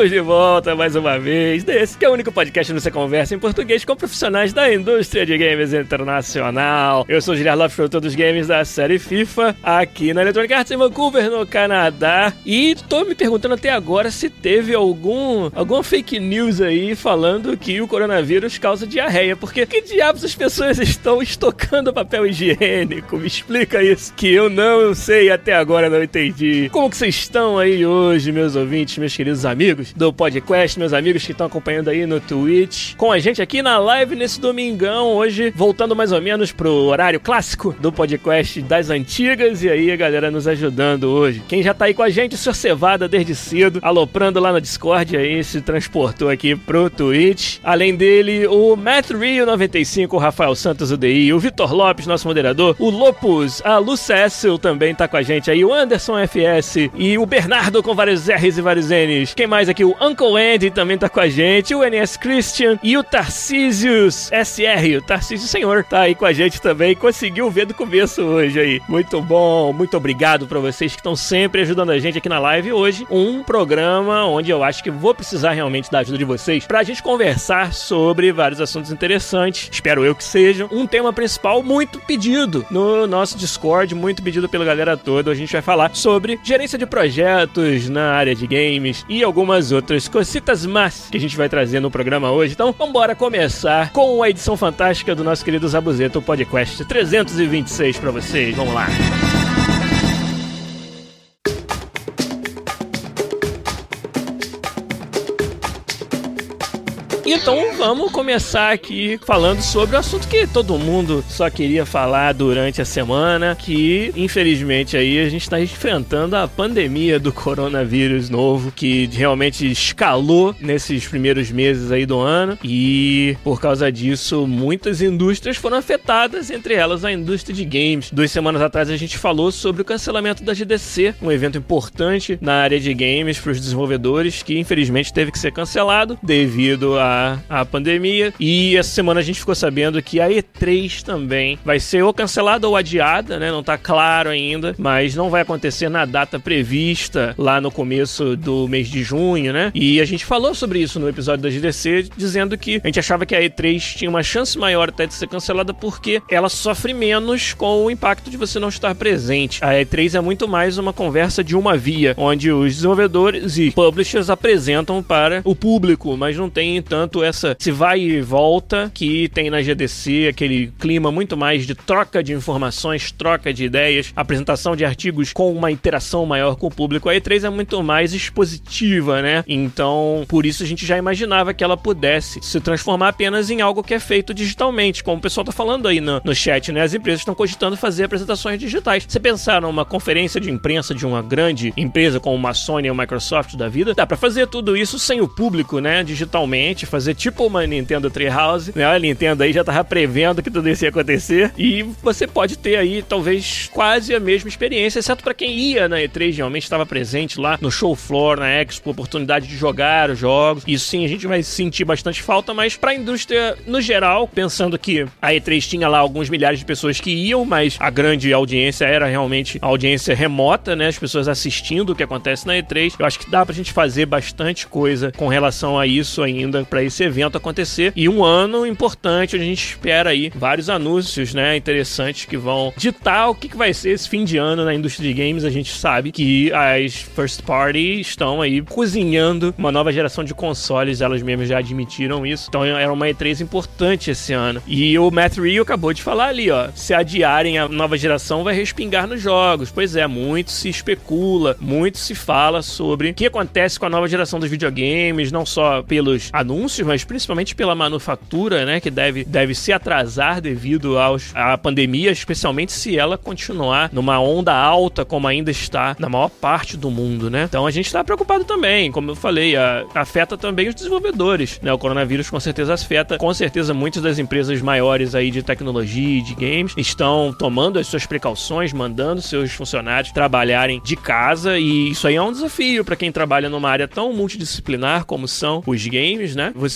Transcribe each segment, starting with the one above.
Estamos de volta mais uma vez. Desse que é o único podcast onde você conversa em português com profissionais da indústria de games internacional. Eu sou o Guilherme Lopes, produtor dos games da série FIFA, aqui na Electronic Arts em Vancouver, no Canadá. E tô me perguntando até agora se teve algum alguma fake news aí falando que o coronavírus causa diarreia. Porque que diabos as pessoas estão estocando papel higiênico? Me explica isso, que eu não sei até agora, não entendi. Como que vocês estão aí hoje, meus ouvintes, meus queridos amigos do podcast, meus amigos que estão acompanhando aí no Twitch, com a gente aqui na live nesse domingão, hoje voltando mais ou menos pro horário clássico do podcast das antigas, e aí a galera nos ajudando hoje. Quem já tá aí com a gente, Sr. Cevada desde cedo, aloprando lá no Discord aí, se transportou aqui pro Twitch. Além dele, o Matt Rio 95, o Rafael Santos UDI, o Vitor Lopes, nosso moderador, o Lopus, a Lu também tá com a gente aí, o Anderson FS e o Bernardo com vários R's e vários N's. Quem mais aqui? O Uncle Andy também tá com a gente. O NS Christian e o Tarcísios SR. O Tarcísio Senhor tá aí com a gente também. Conseguiu ver do começo hoje aí. Muito bom. Muito obrigado para vocês que estão sempre ajudando a gente aqui na live. Hoje, um programa onde eu acho que vou precisar realmente da ajuda de vocês pra gente conversar sobre vários assuntos interessantes. Espero eu que sejam. Um tema principal muito pedido no nosso Discord, muito pedido pela galera toda. A gente vai falar sobre gerência de projetos na área de games e algumas outras cositas más que a gente vai trazer no programa hoje. Então, vamos começar com a edição fantástica do nosso querido Zabuzeto, podcast 326 para vocês. Vamos lá. Então vamos começar aqui falando sobre o assunto que todo mundo só queria falar durante a semana, que infelizmente aí a gente está enfrentando a pandemia do coronavírus novo, que realmente escalou nesses primeiros meses aí do ano e por causa disso muitas indústrias foram afetadas, entre elas a indústria de games. Duas semanas atrás a gente falou sobre o cancelamento da GDC, um evento importante na área de games para os desenvolvedores que infelizmente teve que ser cancelado devido a a, pandemia. E essa semana a gente ficou sabendo que a E3 também vai ser ou cancelada ou adiada, né? Não tá claro ainda, mas não vai acontecer na data prevista lá no começo do mês de junho, né? E a gente falou sobre isso no episódio da GDC, dizendo que a gente achava que a E3 tinha uma chance maior até de ser cancelada porque ela sofre menos com o impacto de você não estar presente. A E3 é muito mais uma conversa de uma via, onde os desenvolvedores e publishers apresentam para o público, mas não tem tanto essa se vai e volta que tem na GDC, aquele clima muito mais de troca de informações, troca de ideias, apresentação de artigos com uma interação maior com o público. A E3 é muito mais expositiva, né? Então, por isso a gente já imaginava que ela pudesse se transformar apenas em algo que é feito digitalmente, como o pessoal tá falando aí no, no chat, né? As empresas estão cogitando fazer apresentações digitais. Você pensar numa conferência de imprensa de uma grande empresa como uma Sony ou Microsoft da vida, dá para fazer tudo isso sem o público, né? Digitalmente, fazer fazer tipo uma Nintendo Treehouse, né? A Nintendo aí já tava prevendo que tudo isso ia acontecer. E você pode ter aí, talvez, quase a mesma experiência, exceto para quem ia na E3, realmente estava presente lá no show floor, na Expo, oportunidade de jogar os jogos. Isso sim, a gente vai sentir bastante falta, mas pra indústria no geral, pensando que a E3 tinha lá alguns milhares de pessoas que iam, mas a grande audiência era realmente a audiência remota, né? As pessoas assistindo o que acontece na E3. Eu acho que dá pra gente fazer bastante coisa com relação a isso ainda para esse evento acontecer. E um ano importante, a gente espera aí vários anúncios, né, interessantes que vão ditar o que, que vai ser esse fim de ano na indústria de games. A gente sabe que as first party estão aí cozinhando uma nova geração de consoles, elas mesmas já admitiram isso. Então era uma E3 importante esse ano. E o Matt Rio acabou de falar ali, ó, se adiarem a nova geração vai respingar nos jogos. Pois é, muito se especula, muito se fala sobre o que acontece com a nova geração dos videogames, não só pelos anúncios mas principalmente pela manufatura, né, que deve, deve se atrasar devido aos, à pandemia, especialmente se ela continuar numa onda alta como ainda está na maior parte do mundo, né? Então a gente está preocupado também, como eu falei, a, afeta também os desenvolvedores, né? O coronavírus com certeza afeta, com certeza muitas das empresas maiores aí de tecnologia e de games estão tomando as suas precauções, mandando seus funcionários trabalharem de casa e isso aí é um desafio para quem trabalha numa área tão multidisciplinar como são os games, né? Você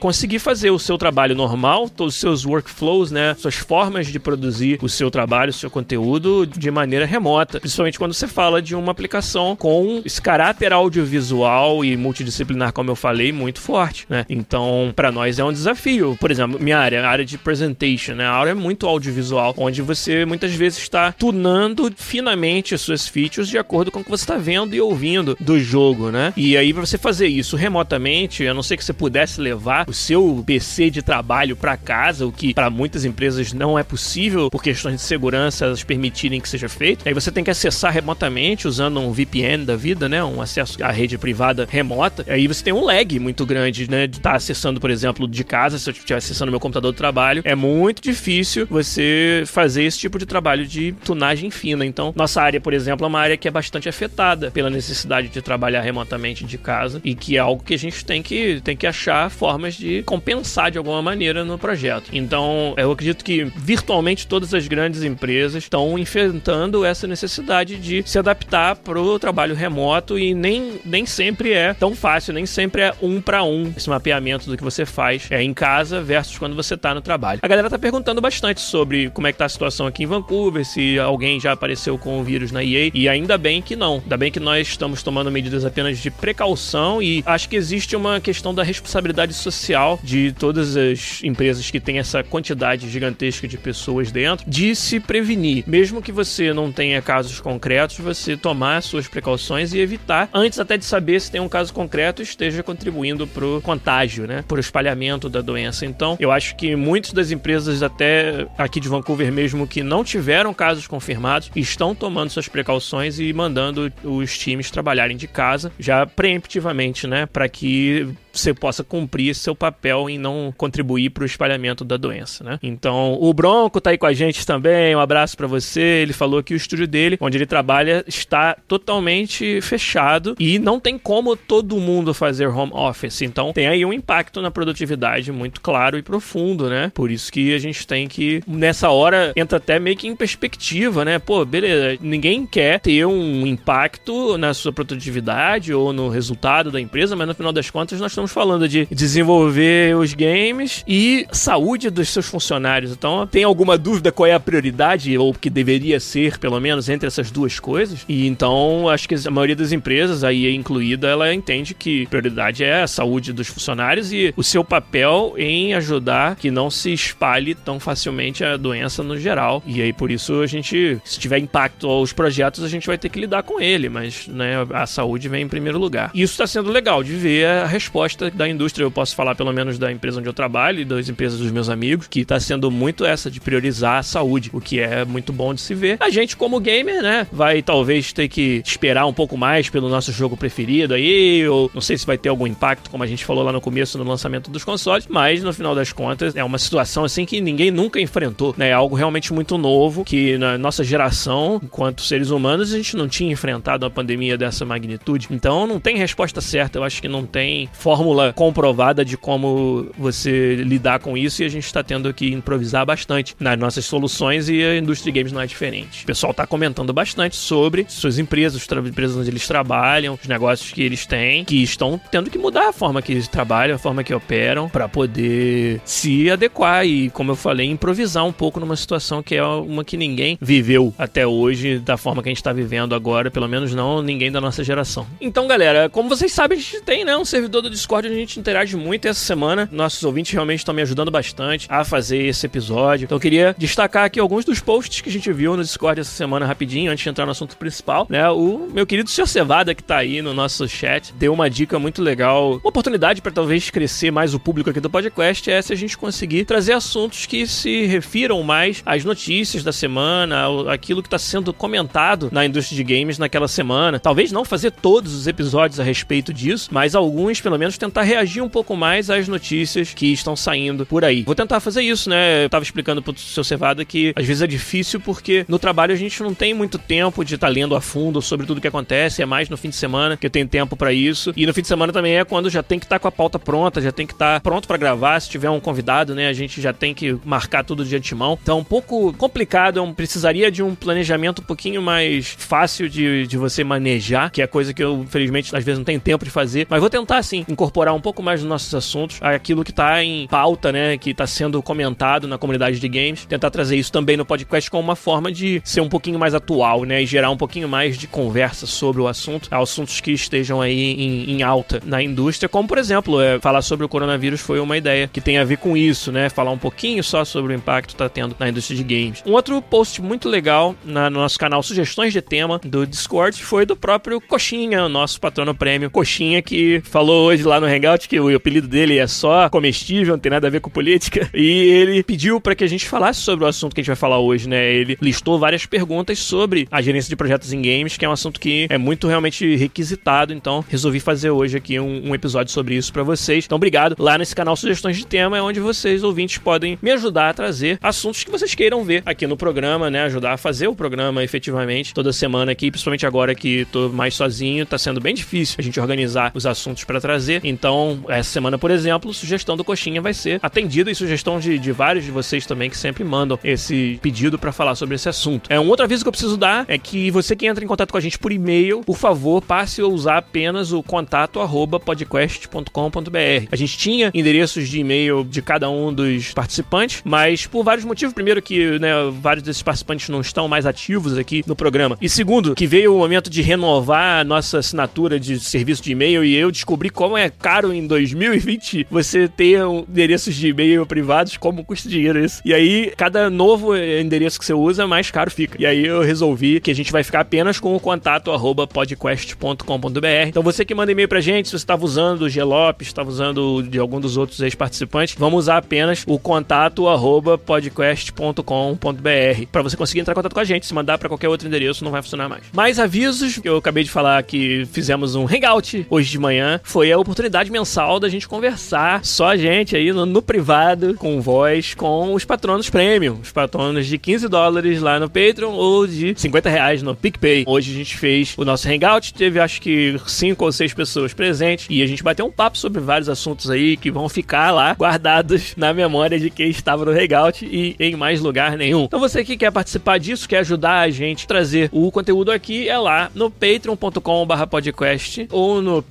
conseguir fazer o seu trabalho normal, todos os seus workflows, né? Suas formas de produzir o seu trabalho, o seu conteúdo de maneira remota, principalmente quando você fala de uma aplicação com esse caráter audiovisual e multidisciplinar, como eu falei, muito forte, né? Então, para nós é um desafio. Por exemplo, minha área, a área de presentation, né? A área é muito audiovisual, onde você muitas vezes está tunando finamente as suas features de acordo com o que você está vendo e ouvindo do jogo, né? E aí, você fazer isso remotamente, a não ser que você pudesse levar o seu PC de trabalho para casa, o que para muitas empresas não é possível por questões de segurança elas permitirem que seja feito. Aí você tem que acessar remotamente usando um VPN da vida, né? Um acesso à rede privada remota. Aí você tem um lag muito grande, né? De estar tá acessando, por exemplo, de casa, se eu estiver acessando meu computador do trabalho, é muito difícil você fazer esse tipo de trabalho de tunagem fina. Então, nossa área, por exemplo, é uma área que é bastante afetada pela necessidade de trabalhar remotamente de casa e que é algo que a gente tem que, tem que achar formas de compensar de alguma maneira no projeto. Então, eu acredito que virtualmente todas as grandes empresas estão enfrentando essa necessidade de se adaptar para o trabalho remoto e nem, nem sempre é tão fácil, nem sempre é um para um esse mapeamento do que você faz é em casa versus quando você está no trabalho. A galera tá perguntando bastante sobre como é que tá a situação aqui em Vancouver, se alguém já apareceu com o vírus na EA e ainda bem que não. Ainda bem que nós estamos tomando medidas apenas de precaução e acho que existe uma questão da responsabilidade social de todas as empresas que têm essa quantidade gigantesca de pessoas dentro de se prevenir. Mesmo que você não tenha casos concretos, você tomar suas precauções e evitar, antes até de saber se tem um caso concreto, esteja contribuindo pro contágio, né? Pro espalhamento da doença. Então, eu acho que muitas das empresas, até aqui de Vancouver mesmo, que não tiveram casos confirmados, estão tomando suas precauções e mandando os times trabalharem de casa já preemptivamente, né? Para que você possa cumprir seu papel em não contribuir para o espalhamento da doença, né? Então, o Bronco tá aí com a gente também, um abraço para você. Ele falou que o estúdio dele, onde ele trabalha, está totalmente fechado e não tem como todo mundo fazer home office. Então, tem aí um impacto na produtividade muito claro e profundo, né? Por isso que a gente tem que, nessa hora, entra até meio que em perspectiva, né? Pô, beleza, ninguém quer ter um impacto na sua produtividade ou no resultado da empresa, mas no final das contas nós estamos estamos falando de desenvolver os games e saúde dos seus funcionários. Então, tem alguma dúvida qual é a prioridade, ou que deveria ser, pelo menos, entre essas duas coisas? E então, acho que a maioria das empresas, aí incluída, ela entende que prioridade é a saúde dos funcionários e o seu papel em ajudar que não se espalhe tão facilmente a doença no geral. E aí, por isso, a gente, se tiver impacto aos projetos, a gente vai ter que lidar com ele, mas né, a saúde vem em primeiro lugar. Isso está sendo legal de ver a resposta da indústria, eu posso falar pelo menos da empresa onde eu trabalho e das empresas dos meus amigos, que está sendo muito essa de priorizar a saúde, o que é muito bom de se ver. A gente, como gamer, né, vai talvez ter que esperar um pouco mais pelo nosso jogo preferido aí, ou não sei se vai ter algum impacto, como a gente falou lá no começo no lançamento dos consoles, mas no final das contas é uma situação assim que ninguém nunca enfrentou, né? É algo realmente muito novo que na nossa geração, enquanto seres humanos, a gente não tinha enfrentado uma pandemia dessa magnitude. Então não tem resposta certa, eu acho que não tem fórmula fórmula comprovada de como você lidar com isso e a gente está tendo que improvisar bastante nas nossas soluções e a indústria games não é diferente. O pessoal está comentando bastante sobre suas empresas, as empresas onde eles trabalham, os negócios que eles têm, que estão tendo que mudar a forma que eles trabalham, a forma que operam, para poder se adequar e, como eu falei, improvisar um pouco numa situação que é uma que ninguém viveu até hoje da forma que a gente está vivendo agora, pelo menos não ninguém da nossa geração. Então, galera, como vocês sabem, a gente tem né, um servidor do Discord Discord a gente interage muito essa semana. Nossos ouvintes realmente estão me ajudando bastante a fazer esse episódio. Então eu queria destacar aqui alguns dos posts que a gente viu no Discord essa semana rapidinho, antes de entrar no assunto principal. Né? O meu querido Sr. Cevada, que tá aí no nosso chat, deu uma dica muito legal, uma oportunidade para talvez crescer mais o público aqui do podcast, é se a gente conseguir trazer assuntos que se refiram mais às notícias da semana, aquilo que está sendo comentado na indústria de games naquela semana. Talvez não fazer todos os episódios a respeito disso, mas alguns, pelo menos, tentar reagir um pouco mais às notícias que estão saindo por aí. Vou tentar fazer isso, né? Eu tava explicando pro seu Cevada que às vezes é difícil porque no trabalho a gente não tem muito tempo de estar tá lendo a fundo sobre tudo que acontece, é mais no fim de semana que eu tenho tempo para isso. E no fim de semana também é quando já tem que estar tá com a pauta pronta, já tem que estar tá pronto para gravar. Se tiver um convidado, né, a gente já tem que marcar tudo de antemão. Então um pouco complicado, um, precisaria de um planejamento um pouquinho mais fácil de, de você manejar, que é coisa que eu, infelizmente, às vezes não tenho tempo de fazer. Mas vou tentar, sim, incorporar um pouco mais nos nossos assuntos, aquilo que tá em pauta, né, que tá sendo comentado na comunidade de games, tentar trazer isso também no podcast como uma forma de ser um pouquinho mais atual, né, e gerar um pouquinho mais de conversa sobre o assunto, assuntos que estejam aí em, em alta na indústria, como por exemplo, é, falar sobre o coronavírus foi uma ideia que tem a ver com isso, né, falar um pouquinho só sobre o impacto que tá tendo na indústria de games. Um outro post muito legal na, no nosso canal Sugestões de Tema do Discord foi do próprio Coxinha, nosso patrono prêmio. Coxinha que falou hoje lá no Hangout que o apelido dele é só comestível, não tem nada a ver com política. E ele pediu para que a gente falasse sobre o assunto que a gente vai falar hoje, né? Ele listou várias perguntas sobre a gerência de projetos em games, que é um assunto que é muito realmente requisitado. Então, resolvi fazer hoje aqui um, um episódio sobre isso para vocês. Então, obrigado. Lá nesse canal Sugestões de Tema é onde vocês, ouvintes, podem me ajudar a trazer assuntos que vocês queiram ver aqui no programa, né? Ajudar a fazer o programa efetivamente toda semana aqui, principalmente agora que tô mais sozinho, tá sendo bem difícil a gente organizar os assuntos para trazer. Então, essa semana, por exemplo, sugestão do Coxinha vai ser atendida e sugestão de, de vários de vocês também que sempre mandam esse pedido para falar sobre esse assunto. É um outro aviso que eu preciso dar é que você que entra em contato com a gente por e-mail, por favor, passe a usar apenas o contato arroba podcast.com.br. A gente tinha endereços de e-mail de cada um dos participantes, mas por vários motivos. Primeiro que né, vários desses participantes não estão mais ativos aqui no programa. E segundo, que veio o momento de renovar a nossa assinatura de serviço de e-mail e eu descobri como é caro em 2020 você ter endereços de e-mail privados, como custa dinheiro isso. E aí, cada novo endereço que você usa, mais caro fica. E aí eu resolvi que a gente vai ficar apenas com o contato arroba podcast.com.br. Então você que manda e-mail pra gente, se você estava usando o Gelopes, estava usando de algum dos outros ex-participantes, vamos usar apenas o contato arroba podcast.com.br para você conseguir entrar em contato com a gente. Se mandar para qualquer outro endereço, não vai funcionar mais. Mais avisos, eu acabei de falar que fizemos um hangout hoje de manhã, foi a oportunidade mensal da gente conversar, só a gente aí no, no privado, com voz, com os patronos premium, os patronos de 15 dólares lá no Patreon ou de 50 reais no PicPay. Hoje a gente fez o nosso hangout, teve acho que 5 ou 6 pessoas presentes e a gente bateu um papo sobre vários assuntos aí que vão ficar lá guardados na memória de quem estava no hangout e em mais lugar nenhum. Então você que quer participar disso, quer ajudar a gente a trazer o conteúdo aqui, é lá no patreon.com/podcast ou no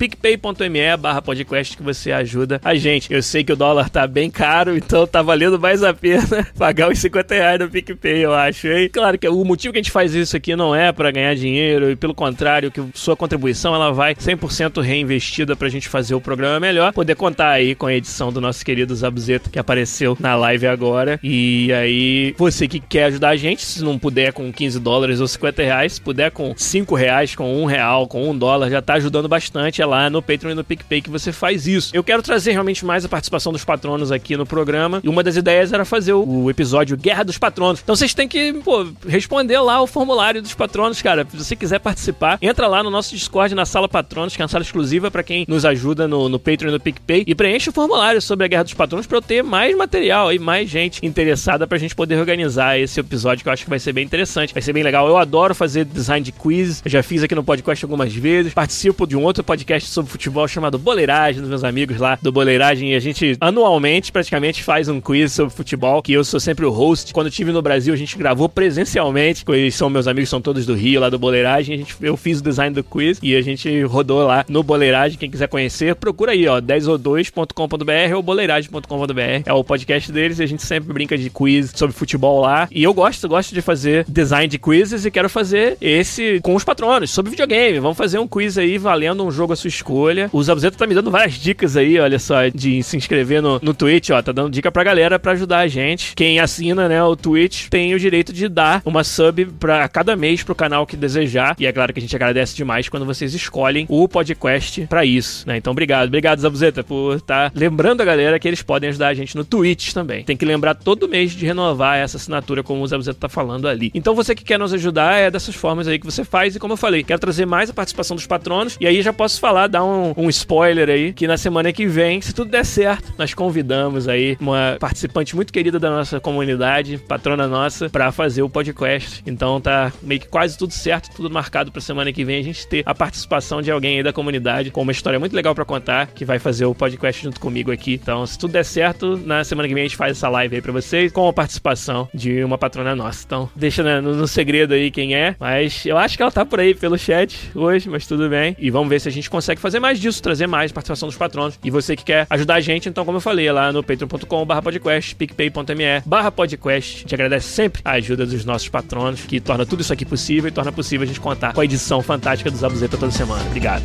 picpay.me/podcast que você ajuda a gente. Eu sei que o dólar tá bem caro, então tá valendo mais a pena pagar os 50 reais no PicPay, eu acho. E claro que o motivo que a gente faz isso aqui não é para ganhar dinheiro, e pelo contrário, que sua contribuição ela vai 100% reinvestida pra gente fazer o programa melhor, poder contar aí com a edição do nosso querido Zabuzeta que apareceu na live agora. E aí, você que quer ajudar a gente, se não puder com 15 dólares ou 50 reais, se puder com 5 reais, com 1 real, com 1 dólar, já tá ajudando bastante. É lá no Patreon e no PicPay que você faz isso. Eu quero trazer realmente mais a participação dos patronos aqui no programa. E uma das ideias era fazer o episódio Guerra dos Patronos. Então vocês têm que, pô, responder lá o formulário dos patronos, cara. Se você quiser participar, entra lá no nosso Discord, na sala patronos, que é uma sala exclusiva para quem nos ajuda no, no Patreon e no PicPay. E preenche o formulário sobre a Guerra dos Patronos para eu ter mais material e mais gente interessada pra gente poder organizar esse episódio que eu acho que vai ser bem interessante. Vai ser bem legal. Eu adoro fazer design de quiz. Eu já fiz aqui no podcast algumas vezes. Participo de um outro podcast sobre futebol chamado Boleiragem, dos meus amigos lá do Boleiragem. E a gente, anualmente, praticamente faz um quiz sobre futebol, que eu sou sempre o host. Quando eu estive no Brasil, a gente gravou presencialmente. Eles são meus amigos, são todos do Rio, lá do Boleiragem. A gente, eu fiz o design do quiz e a gente rodou lá no Boleiragem. Quem quiser conhecer, procura aí, ó, 10ou2.com.br ou boleiragem.com.br. É o podcast deles e a gente sempre brinca de quiz sobre futebol lá. E eu gosto, gosto de fazer design de quizzes e quero fazer esse com os patronos sobre videogame. Vamos fazer um quiz aí valendo um jogo à sua escolha. O Zabuzeta tá me dando várias dicas aí, olha só, de se inscrever no, no Twitch, ó. Tá dando dica pra galera pra ajudar a gente. Quem assina, né, o Twitch tem o direito de dar uma sub pra cada mês pro canal que desejar. E é claro que a gente agradece demais quando vocês escolhem o podcast pra isso, né? Então, obrigado. Obrigado, Zabuzeta, por estar tá lembrando a galera que eles podem ajudar a gente no Twitch também. Tem que lembrar todo mês de renovar essa assinatura, como o Zabuzeta tá falando ali. Então, você que quer nos ajudar, é dessas formas aí que você faz. E como eu falei, quero trazer mais a participação dos patronos. E aí já posso falar, dar um, um spoiler spoiler aí, que na semana que vem, se tudo der certo, nós convidamos aí uma participante muito querida da nossa comunidade, patrona nossa, para fazer o podcast. Então tá meio que quase tudo certo, tudo marcado pra semana que vem a gente ter a participação de alguém aí da comunidade com uma história muito legal para contar, que vai fazer o podcast junto comigo aqui. Então, se tudo der certo, na semana que vem a gente faz essa live aí pra vocês com a participação de uma patrona nossa. Então, deixa no, no segredo aí quem é, mas eu acho que ela tá por aí pelo chat hoje, mas tudo bem. E vamos ver se a gente consegue fazer mais disso, trazer mais participação dos patronos. E você que quer ajudar a gente, então, como eu falei, é lá no patreon.com.br podcast, picpay.me barra podcast. Gente agradece sempre a ajuda dos nossos patronos, que torna tudo isso aqui possível e torna possível a gente contar com a edição fantástica do Zabuzeta toda semana. Obrigado.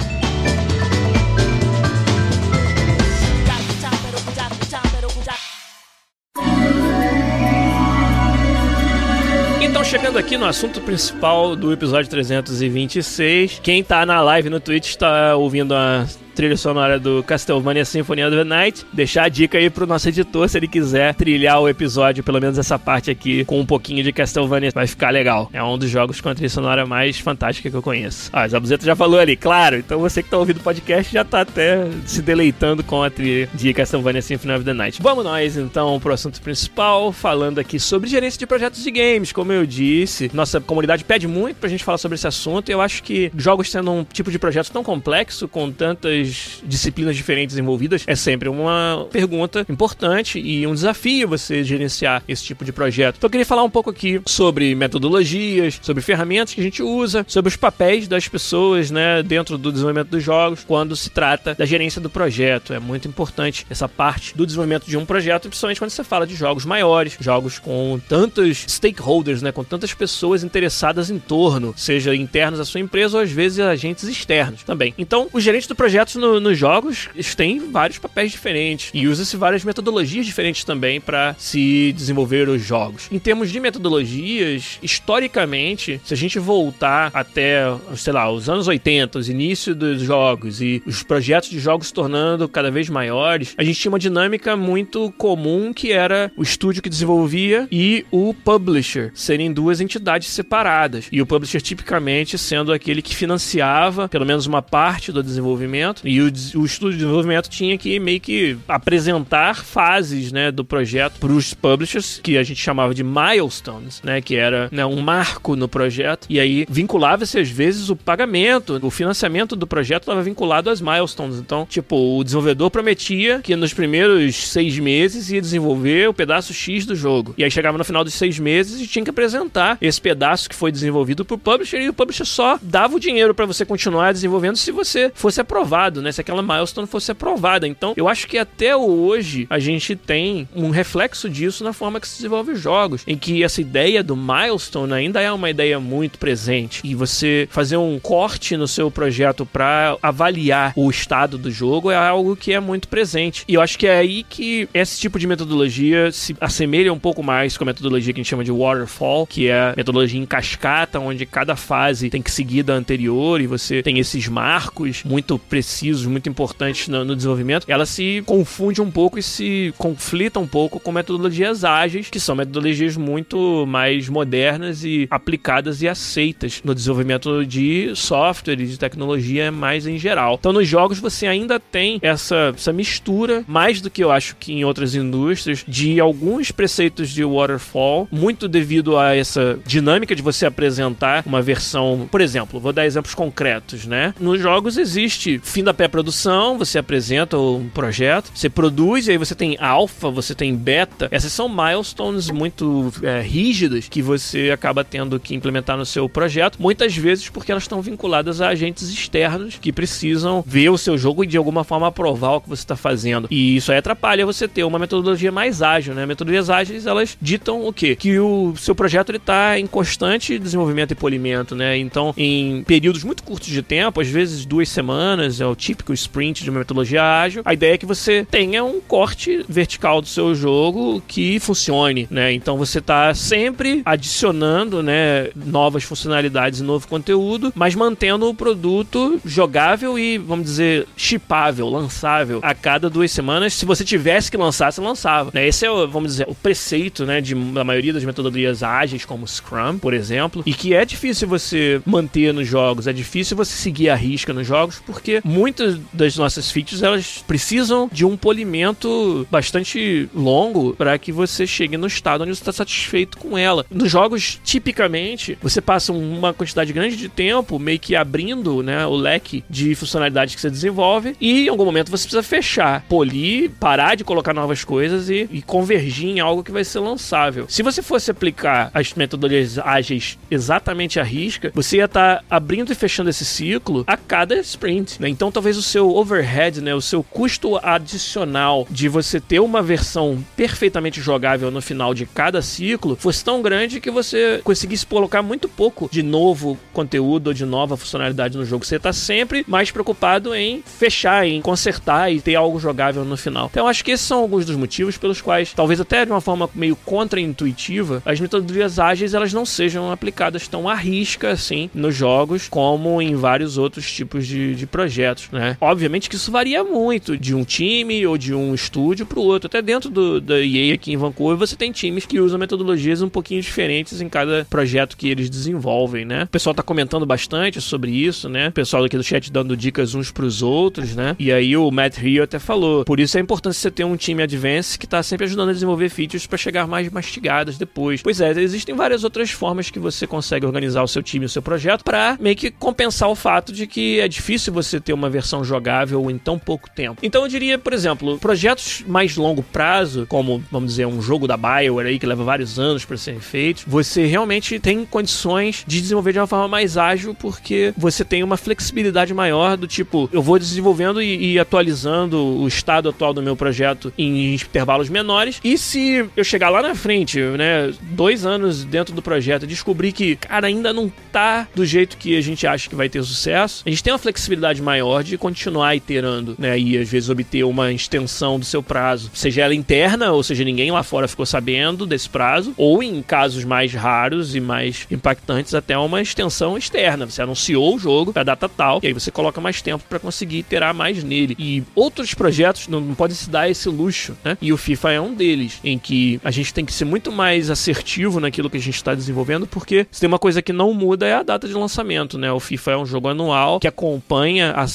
Então, chegando aqui no assunto principal do episódio 326, quem tá na live no Twitch está ouvindo a trilha sonora do Castlevania Symphony of the Night. Deixar a dica aí pro nosso editor, se ele quiser trilhar o episódio, pelo menos essa parte aqui, com um pouquinho de Castlevania, vai ficar legal. É um dos jogos com a trilha sonora mais fantástica que eu conheço. Ah, Zabuzeta já falou ali, claro. Então você que tá ouvindo o podcast já tá até se deleitando com a trilha de Castlevania Symphony of the Night. Vamos nós, então, pro assunto principal, falando aqui sobre gerência de projetos de games. Como eu disse, nossa comunidade pede muito pra gente falar sobre esse assunto e eu acho que jogos sendo um tipo de projeto tão complexo, com tantas disciplinas diferentes envolvidas, é sempre uma pergunta importante e um desafio você gerenciar esse tipo de projeto. Então eu queria falar um pouco aqui sobre metodologias, sobre ferramentas que a gente usa, sobre os papéis das pessoas, né, dentro do desenvolvimento dos jogos, quando se trata da gerência do projeto. É muito importante essa parte do desenvolvimento de um projeto, principalmente quando você fala de jogos maiores, jogos com tantos stakeholders, né, com tantas pessoas interessadas em torno, seja internos à sua empresa ou às vezes agentes externos também. Então, os gerentes do projeto no, nos jogos têm vários papéis diferentes e usa-se várias metodologias diferentes também para se desenvolver os jogos. Em termos de metodologias, historicamente, se a gente voltar até, sei lá, os anos 80, os inícios dos jogos e os projetos de jogos se tornando cada vez maiores, a gente tinha uma dinâmica muito comum que era o estúdio que desenvolvia e o publisher serem duas entidades separadas. E o publisher tipicamente sendo aquele que financiava pelo menos uma parte do desenvolvimento e o, o estúdio de desenvolvimento tinha que meio que apresentar fases, né, do projeto para os publishers, que a gente chamava de milestones, né, que era né, um marco no projeto. E aí vinculava-se às vezes o pagamento, o financiamento do projeto estava vinculado às milestones. Então, tipo, o desenvolvedor prometia que nos primeiros seis meses ia desenvolver o pedaço X do jogo. E aí chegava no final dos seis meses e tinha que apresentar esse pedaço que foi desenvolvido para o publisher e o publisher só dava o dinheiro para você continuar desenvolvendo se você fosse aprovado, né? Se aquela milestone fosse aprovada. Então, eu acho que até hoje a gente tem um reflexo disso na forma que se desenvolve os jogos, em que essa ideia do milestone ainda é uma ideia muito presente. E você fazer um corte no seu projeto para avaliar o estado do jogo é algo que é muito presente. E eu acho que é aí que esse tipo de metodologia se assemelha um pouco mais com a metodologia que a gente chama de waterfall, que é metodologia em cascata, onde cada fase tem que seguir da anterior e você tem esses marcos muito precisos, muito importantes no, no desenvolvimento. Ela se confunde um pouco e se conflita um pouco com metodologias ágeis, que são metodologias muito mais modernas e aplicadas e aceitas no desenvolvimento de software e de tecnologia mais em geral. Então, nos jogos você ainda tem essa, essa mistura, mais do que eu acho que em outras indústrias, de alguns preceitos de waterfall, muito devido a essa dinâmica de você apresentar uma versão, por exemplo, vou dar exemplos concretos, né? Nos jogos existe fim da pré-produção, você apresenta um projeto, você produz e aí você tem alfa, você tem beta. Essas são milestones muito é, rígidas que você acaba tendo que implementar no seu projeto, muitas vezes porque elas estão vinculadas a agentes externos que precisam ver o seu jogo e de alguma forma aprovar o que você está fazendo. E isso aí atrapalha você ter uma metodologia mais ágil, né? Metodologias ágeis, elas ditam o quê? Que o seu projeto está em constante desenvolvimento e polimento, né? Então, em períodos muito curtos de tempo, às vezes duas semanas, é o típico sprint de uma metodologia ágil, a ideia é que você tenha um corte vertical do seu jogo que funcione, né? Então você está sempre adicionando, né, novas funcionalidades e novo conteúdo, mas mantendo o produto jogável e, vamos dizer, chipável, lançável a cada duas semanas. Se você tivesse que lançar, você lançava. Né? Esse é, o, vamos dizer, o preceito, né, de, da maioria das metodologias ágeis, como Scrum, por exemplo, e que é difícil você manter nos jogos, é difícil você seguir a risca nos jogos, porque muito muitas das nossas features elas precisam de um polimento bastante longo para que você chegue no estado onde você está satisfeito com ela. Nos jogos, tipicamente, você passa uma quantidade grande de tempo meio que abrindo né, o leque de funcionalidades que você desenvolve e em algum momento você precisa fechar, polir, parar de colocar novas coisas e, e convergir em algo que vai ser lançável. Se você fosse aplicar as metodologias ágeis exatamente à risca, você ia estar tá abrindo e fechando esse ciclo a cada sprint. Né? Então talvez o seu overhead, né, o seu custo adicional de você ter uma versão perfeitamente jogável no final de cada ciclo fosse tão grande que você conseguisse colocar muito pouco de novo conteúdo ou de nova funcionalidade no jogo. Você está sempre mais preocupado em fechar, em consertar e ter algo jogável no final. Então acho que esses são alguns dos motivos pelos quais, talvez até de uma forma meio contra-intuitiva, as metodologias ágeis elas não sejam aplicadas tão à risca assim nos jogos como em vários outros tipos de, de projetos, né? Obviamente que isso varia muito de um time ou de um estúdio para o outro. Até dentro do, da EA aqui em Vancouver você tem times que usam metodologias um pouquinho diferentes em cada projeto que eles desenvolvem, né? O pessoal tá comentando bastante sobre isso, né? O pessoal aqui do chat dando dicas uns para os outros, né? E aí o Matt Rio até falou, por isso é importante você ter um time advance que tá sempre ajudando a desenvolver features para chegar mais mastigadas depois. Pois é, existem várias outras formas que você consegue organizar o seu time, o seu projeto para meio que compensar o fato de que é difícil você ter uma versão jogável em tão pouco tempo. Então eu diria, por exemplo, projetos mais longo prazo, como vamos dizer um jogo da Bioware aí que leva vários anos para serem feitos, você realmente tem condições de desenvolver de uma forma mais ágil porque você tem uma flexibilidade maior do tipo, eu vou desenvolvendo e, e atualizando o estado atual do meu projeto em intervalos menores e se eu chegar lá na frente, né, dois anos dentro do projeto descobrir que, cara, ainda não tá do jeito que a gente acha que vai ter sucesso, a gente tem uma flexibilidade maior de continuar iterando, né, e às vezes obter uma extensão do seu prazo, seja ela interna, ou seja, ninguém lá fora ficou sabendo desse prazo, ou em casos mais raros e mais impactantes, até uma extensão externa. Você anunciou o jogo pra data tal, e aí você coloca mais tempo para conseguir iterar mais nele. E outros projetos não, não podem se dar esse luxo, né? E o FIFA é um deles, em que a gente tem que ser muito mais assertivo naquilo que a gente está desenvolvendo, porque se tem uma coisa que não muda é a data de lançamento, né? O FIFA é um jogo anual que acompanha a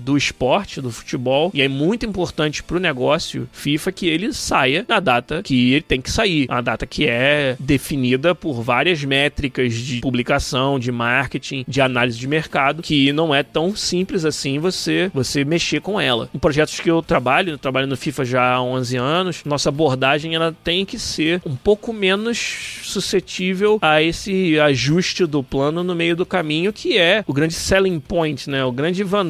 do esporte, do futebol, e é muito importante para o negócio FIFA que ele saia na data que ele tem que sair, a data que é definida por várias métricas de publicação, de marketing, de análise de mercado, que não é tão simples assim você você mexer com ela. Em projetos que eu trabalho, eu trabalho no FIFA já há 11 anos, nossa abordagem ela tem que ser um pouco menos suscetível a esse ajuste do plano no meio do caminho, que é o grande selling point, né? O grande vantagem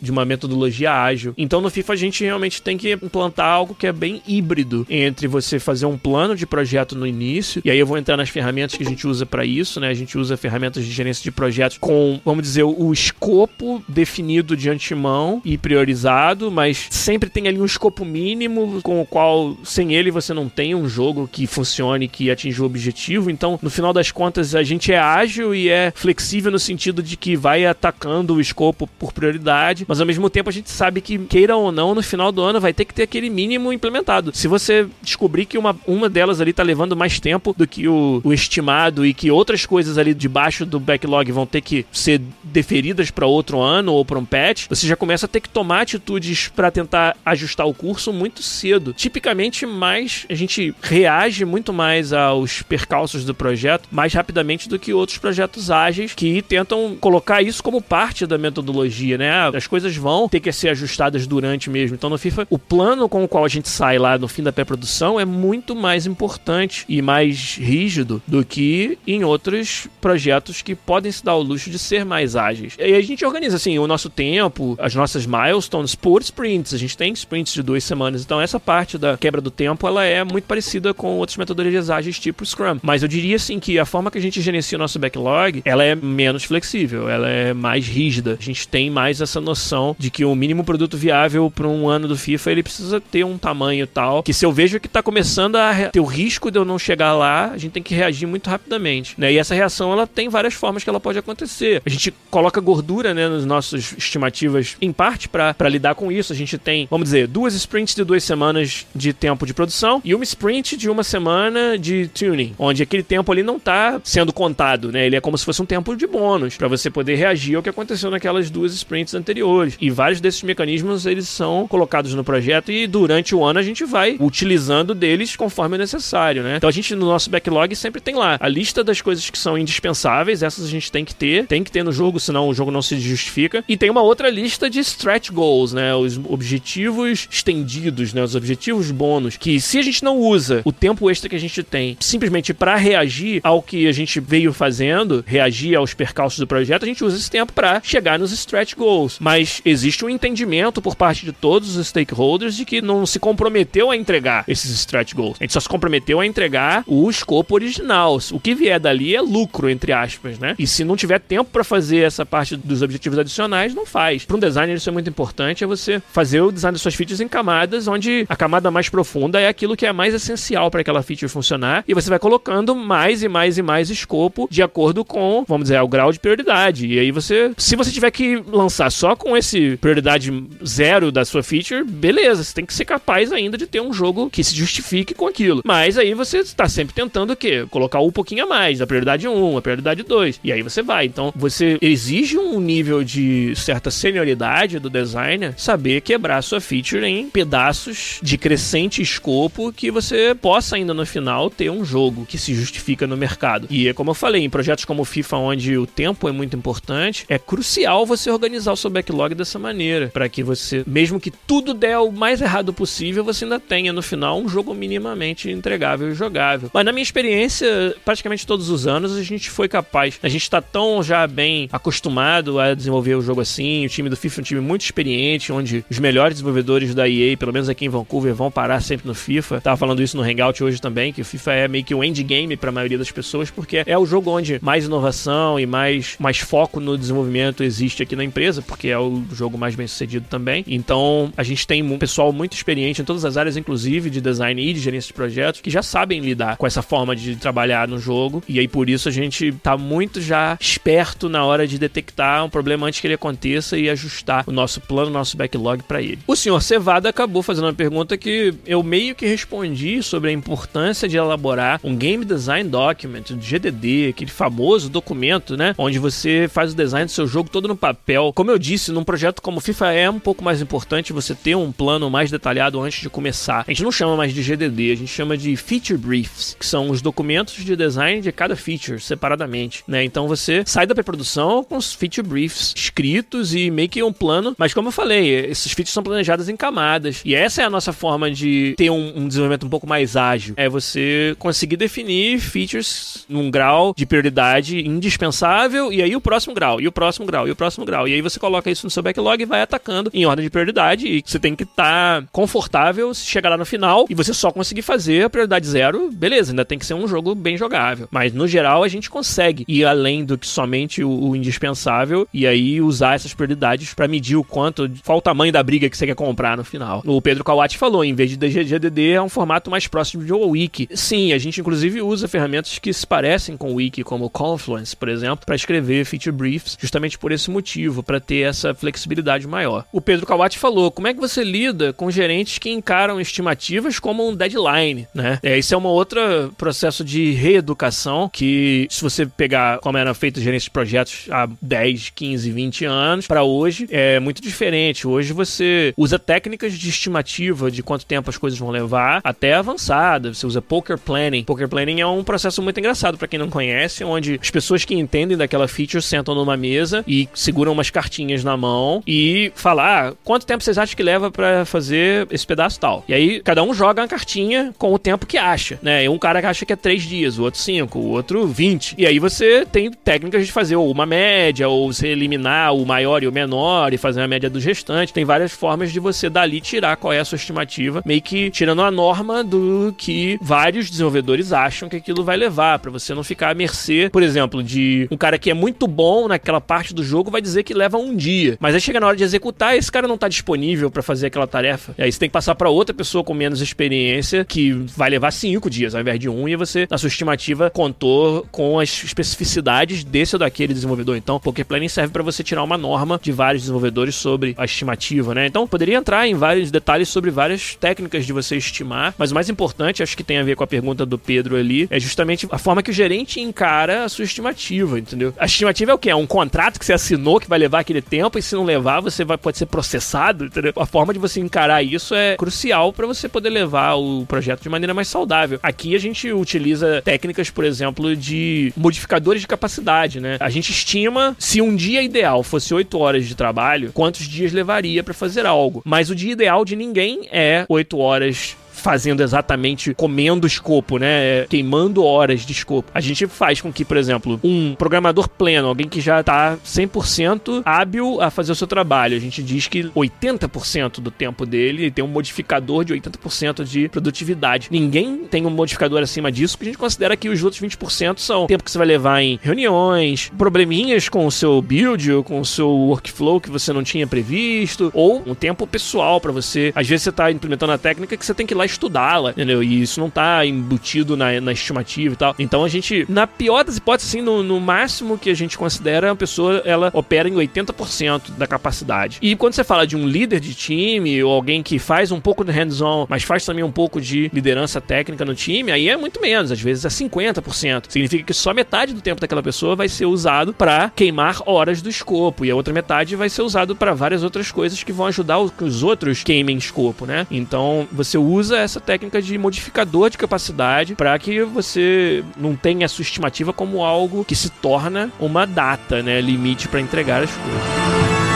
de uma metodologia ágil. Então no FIFA a gente realmente tem que implantar algo que é bem híbrido entre você fazer um plano de projeto no início, e aí eu vou entrar nas ferramentas que a gente usa para isso, né? A gente usa ferramentas de gerência de projetos com, vamos dizer, o escopo definido de antemão e priorizado, mas sempre tem ali um escopo mínimo com o qual sem ele você não tem um jogo que funcione, que atinja o objetivo. Então, no final das contas, a gente é ágil e é flexível no sentido de que vai atacando o escopo por prioridade, mas ao mesmo tempo a gente sabe que, queira ou não, no final do ano vai ter que ter aquele mínimo implementado. Se você descobrir que uma, uma delas ali tá levando mais tempo do que o, o estimado e que outras coisas ali debaixo do backlog vão ter que ser deferidas para outro ano ou para um patch, você já começa a ter que tomar atitudes para tentar ajustar o curso muito cedo. Tipicamente, mais a gente reage muito mais aos percalços do projeto mais rapidamente do que outros projetos ágeis que tentam colocar isso como parte da metodologia, né? As coisas vão ter que ser ajustadas durante mesmo. Então, no FIFA, o plano com o qual a gente sai lá no fim da pré-produção é muito mais importante e mais rígido do que em outros projetos que podem se dar o luxo de ser mais ágeis. E a gente organiza assim o nosso tempo, as nossas milestones por sprints. A gente tem sprints de duas semanas. Então, essa parte da quebra do tempo ela é muito parecida com outras metodologias ágeis tipo Scrum. Mas eu diria assim que a forma que a gente gerencia o nosso backlog ela é menos flexível, ela é mais rígida. A gente tem mais essa noção de que o mínimo produto viável para um ano do FIFA ele precisa ter um tamanho tal que se eu vejo que está começando a ter o risco de eu não chegar lá, a gente tem que reagir muito rapidamente. Né? E essa reação ela tem várias formas que ela pode acontecer. A gente coloca gordura né, nas nossas estimativas, em parte para lidar com isso. A gente tem, vamos dizer, duas sprints de duas semanas de tempo de produção e uma sprint de uma semana de tuning, onde aquele tempo ali não está sendo contado, né? Ele é como se fosse um tempo de bônus para você poder reagir ao que aconteceu naquelas duas sprints anteriores. E vários desses mecanismos eles são colocados no projeto e durante o ano a gente vai utilizando deles conforme é necessário, né? Então a gente no nosso backlog sempre tem lá a lista das coisas que são indispensáveis, essas a gente tem que ter, tem que ter no jogo, senão o jogo não se justifica. E tem uma outra lista de stretch goals, né? Os objetivos estendidos, né? Os objetivos bônus, que se a gente não usa o tempo extra que a gente tem simplesmente para reagir ao que a gente veio fazendo, reagir aos percalços do projeto, a gente usa esse tempo para chegar nos stretch goals. Mas existe um entendimento por parte de todos os stakeholders de que não se comprometeu a entregar esses stretch goals. A gente só se comprometeu a entregar o escopo original. O que vier dali é lucro, entre aspas, né? E se não tiver tempo para fazer essa parte dos objetivos adicionais, não faz. Para um designer isso é muito importante, é você fazer o design das suas features em camadas, onde a camada mais profunda é aquilo que é mais essencial para aquela feature funcionar, e você vai colocando mais e mais e mais escopo de acordo com, vamos dizer, o grau de prioridade. E aí você, se você tiver que lançar só com esse prioridade zero da sua feature, beleza, você tem que ser capaz ainda de ter um jogo que se justifique com aquilo. Mas aí você está sempre tentando o quê? Colocar um pouquinho a mais, a prioridade 1, a prioridade 2. E aí você vai. Então, você exige um nível de certa senioridade do designer saber quebrar sua feature em pedaços de crescente escopo que você possa ainda no final ter um jogo que se justifica no mercado. E é como eu falei, em projetos como FIFA, onde o tempo é muito importante, é crucial você organizar o seu backlog dessa maneira, para que você, mesmo que tudo der o mais errado possível, você ainda tenha no final um jogo minimamente entregável e jogável. Mas na minha experiência, praticamente todos os anos a gente foi capaz. A gente está tão já bem acostumado a desenvolver o jogo assim. O time do FIFA é um time muito experiente, onde os melhores desenvolvedores da EA, pelo menos aqui em Vancouver, vão parar sempre no FIFA. Tava falando isso no Hangout hoje também, que o FIFA é meio que um endgame para a maioria das pessoas, porque é o jogo onde mais inovação e mais, mais foco no desenvolvimento existe aqui na empresa, porque é o jogo mais bem sucedido também. Então a gente tem um pessoal muito experiente em todas as áreas, inclusive de design e de gerência de projetos, que já sabem lidar com essa forma de trabalhar no jogo. E aí por isso a gente tá muito já esperto na hora de detectar um problema antes que ele aconteça e ajustar o nosso plano, o nosso backlog para ele. O senhor Cevada acabou fazendo uma pergunta que eu meio que respondi sobre a importância de elaborar um Game Design Document, GDD, aquele famoso documento, né? Onde você faz o design do seu jogo todo no papel. Como eu disse, num projeto como FIFA é um pouco mais importante você ter um plano mais detalhado antes de começar. A gente não chama mais de GDD, a gente chama de Feature Briefs, que são os documentos de design de cada feature separadamente, né? Então você sai da pré-produção com os Feature Briefs escritos e meio que um plano, mas como eu falei, esses features são planejados em camadas. E essa é a nossa forma de ter um, um desenvolvimento um pouco mais ágil. É você conseguir definir features num grau de prioridade indispensável e aí o próximo grau, e o próximo grau, e o próximo grau. E aí você coloca isso no seu backlog e vai atacando em ordem de prioridade e você tem que estar tá confortável se chegar lá no final e você só conseguir fazer a prioridade zero, beleza, ainda tem que ser um jogo bem jogável. Mas no geral a gente consegue ir além do que somente o, o indispensável e aí usar essas prioridades para medir o quanto, qual o tamanho da briga que você quer comprar no final. O Pedro Kawati falou, em vez de DGDD é um formato mais próximo de Wiki. Sim, a gente inclusive usa ferramentas que se parecem com o Wiki, como o Confluence, por exemplo, para escrever feature briefs, justamente por esse motivo, para ter essa flexibilidade maior. O Pedro Kawati falou, como é que você lida com gerentes que encaram estimativas como um deadline, né? É, isso é um outro processo de reeducação que, se você pegar como era feito gerência de projetos há 10, 15, 20 anos, para hoje é muito diferente. Hoje você usa técnicas de estimativa de quanto tempo as coisas vão levar, até avançada. Você usa poker planning. Poker planning é um processo muito engraçado para quem não conhece, onde as pessoas que entendem daquela feature sentam numa mesa e seguram umas cartinhas na mão e falar ah, quanto tempo vocês acham que leva para fazer esse pedaço tal. E aí cada um joga uma cartinha com o tempo que acha, né? E um cara acha que é três dias, o outro cinco, o outro vinte. E aí você tem técnicas de fazer uma média, ou você eliminar o maior e o menor e fazer a média dos restantes. Tem várias formas de você dali tirar qual é a sua estimativa, meio que tirando a norma do que vários desenvolvedores acham que aquilo vai levar, para você não ficar à mercê, por exemplo, de um cara que é muito bom naquela parte do jogo vai dizer que leva um dia, mas aí chega na hora de executar, esse cara não tá disponível para fazer aquela tarefa. E aí você tem que passar para outra pessoa com menos experiência que vai levar cinco dias ao invés de um, e você, na sua estimativa, contou com as especificidades desse ou daquele desenvolvedor. Então, Poker Planning serve para você tirar uma norma de vários desenvolvedores sobre a estimativa, né? Então, poderia entrar em vários detalhes sobre várias técnicas de você estimar, mas o mais importante, acho que tem a ver com a pergunta do Pedro ali, é justamente a forma que o gerente encara a sua estimativa, entendeu? A estimativa é o quê? É um contrato que você assinou que vai levar aquele tempo, e se não levar, você vai, pode ser processado, entendeu? A forma de você encarar isso é crucial para você poder levar o projeto de maneira mais saudável. Aqui a gente utiliza técnicas, por exemplo, de modificadores de capacidade, né? A gente estima se um dia ideal fosse 8 horas de trabalho, quantos dias levaria para fazer algo. Mas o dia ideal de ninguém é 8 horas fazendo exatamente comendo escopo, né? Queimando horas de escopo. A gente faz com que, por exemplo, um programador pleno, alguém que já está 100% hábil a fazer o seu trabalho, a gente diz que 80% do tempo dele tem um modificador de 80% de produtividade. Ninguém tem um modificador acima disso, porque a gente considera que os outros 20% são tempo que você vai levar em reuniões, probleminhas com o seu build ou com o seu workflow que você não tinha previsto, ou um tempo pessoal para você. Às vezes você está implementando a técnica que você tem que ir lá estudá-la, entendeu? E isso não tá embutido na, na estimativa e tal. Então a gente, na pior das hipóteses, assim, no, no máximo que a gente considera, a pessoa ela opera em 80% da capacidade. E quando você fala de um líder de time ou alguém que faz um pouco de hands-on, mas faz também um pouco de liderança técnica no time, aí é muito menos, às vezes é 50%. Significa que só metade do tempo daquela pessoa vai ser usado para queimar horas do escopo e a outra metade vai ser usado para várias outras coisas que vão ajudar que os outros queimem escopo, né? Então você usa essa técnica de modificador de capacidade para que você não tenha a sua estimativa como algo que se torna uma data, né, limite para entregar as coisas.